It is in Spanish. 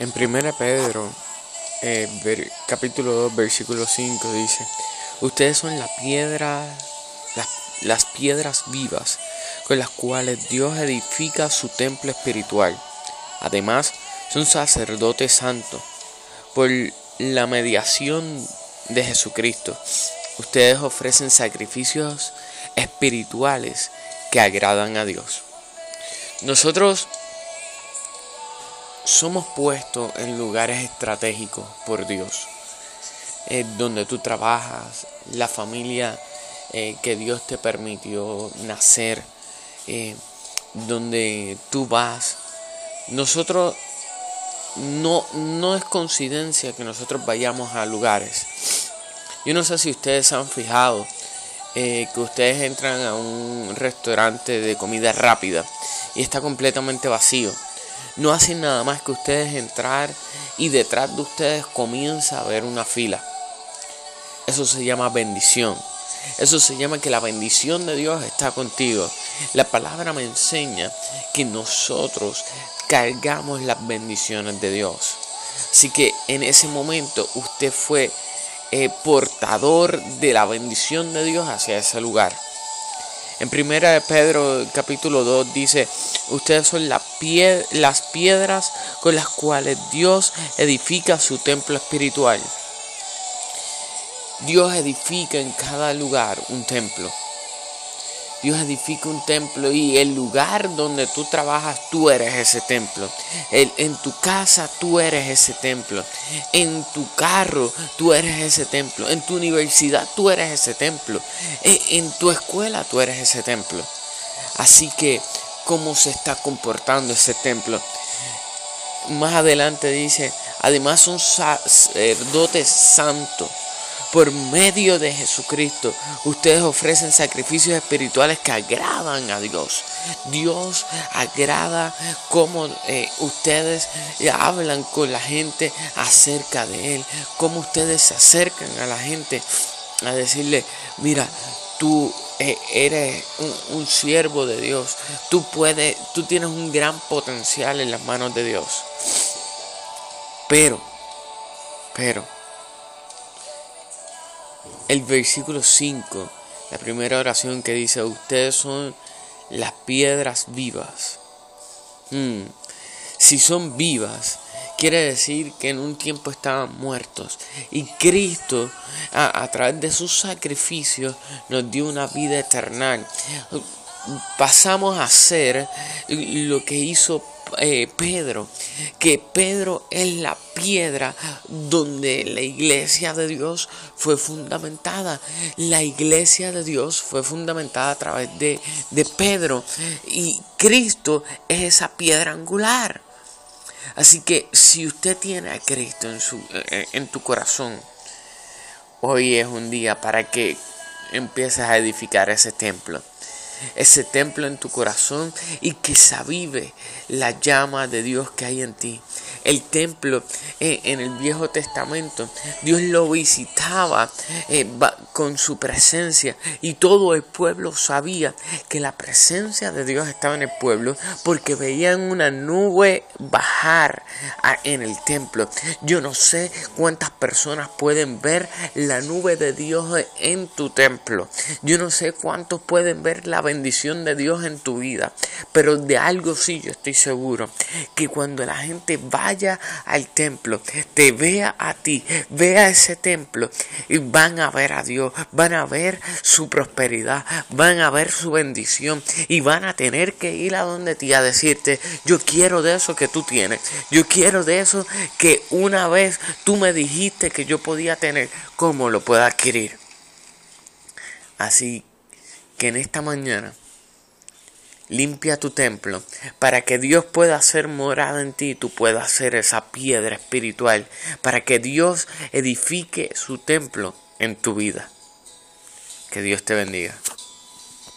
En 1 Pedro, eh, capítulo 2, versículo 5 dice, ustedes son la piedra, las, las piedras vivas con las cuales Dios edifica su templo espiritual. Además, son sacerdotes santos. Por la mediación de Jesucristo, ustedes ofrecen sacrificios espirituales que agradan a Dios. Nosotros somos puestos en lugares estratégicos por Dios, eh, donde tú trabajas, la familia eh, que Dios te permitió nacer, eh, donde tú vas. Nosotros no, no es coincidencia que nosotros vayamos a lugares. Yo no sé si ustedes han fijado que ustedes entran a un restaurante de comida rápida y está completamente vacío no hacen nada más que ustedes entrar y detrás de ustedes comienza a haber una fila. Eso se llama bendición. Eso se llama que la bendición de Dios está contigo. La palabra me enseña que nosotros cargamos las bendiciones de Dios. Así que en ese momento usted fue eh, portador de la bendición de Dios hacia ese lugar. En primera de Pedro capítulo 2 dice, ustedes son las piedras con las cuales Dios edifica su templo espiritual. Dios edifica en cada lugar un templo. Dios edifica un templo y el lugar donde tú trabajas, tú eres ese templo. en tu casa, tú eres ese templo. En tu carro, tú eres ese templo. En tu universidad, tú eres ese templo. En, en tu escuela, tú eres ese templo. Así que, ¿cómo se está comportando ese templo? Más adelante dice, además son sacerdotes santos por medio de Jesucristo, ustedes ofrecen sacrificios espirituales que agradan a Dios. Dios agrada cómo eh, ustedes hablan con la gente acerca de Él, cómo ustedes se acercan a la gente a decirle, mira, tú eh, eres un, un, siervo de Dios. Tú puedes, tú tienes un gran potencial en las manos de Dios. Pero, pero, el versículo 5, la primera oración que dice, ustedes son las piedras vivas. Hmm. Si son vivas, quiere decir que en un tiempo estaban muertos. Y Cristo, a, a través de sus sacrificios, nos dio una vida eterna. Pasamos a ser lo que hizo eh, Pedro, que Pedro es la piedra donde la iglesia de Dios fue fundamentada. La iglesia de Dios fue fundamentada a través de, de Pedro y Cristo es esa piedra angular. Así que si usted tiene a Cristo en, su, eh, en tu corazón, hoy es un día para que empieces a edificar ese templo ese templo en tu corazón y que se avive la llama de Dios que hay en ti. El templo eh, en el Viejo Testamento, Dios lo visitaba eh, con su presencia y todo el pueblo sabía que la presencia de Dios estaba en el pueblo porque veían una nube bajar en el templo. Yo no sé cuántas personas pueden ver la nube de Dios en tu templo. Yo no sé cuántos pueden ver la bendición de Dios en tu vida. Pero de algo sí yo estoy seguro. Que cuando la gente vaya al templo, te vea a ti, vea ese templo y van a ver a Dios, van a ver su prosperidad, van a ver su bendición y van a tener que ir a donde ti a decirte, yo quiero de eso que tú tienes, yo quiero de eso que una vez tú me dijiste que yo podía tener, ¿cómo lo puedo adquirir? Así que en esta mañana limpia tu templo para que Dios pueda hacer morada en ti tú puedas ser esa piedra espiritual para que Dios edifique su templo en tu vida. Que Dios te bendiga.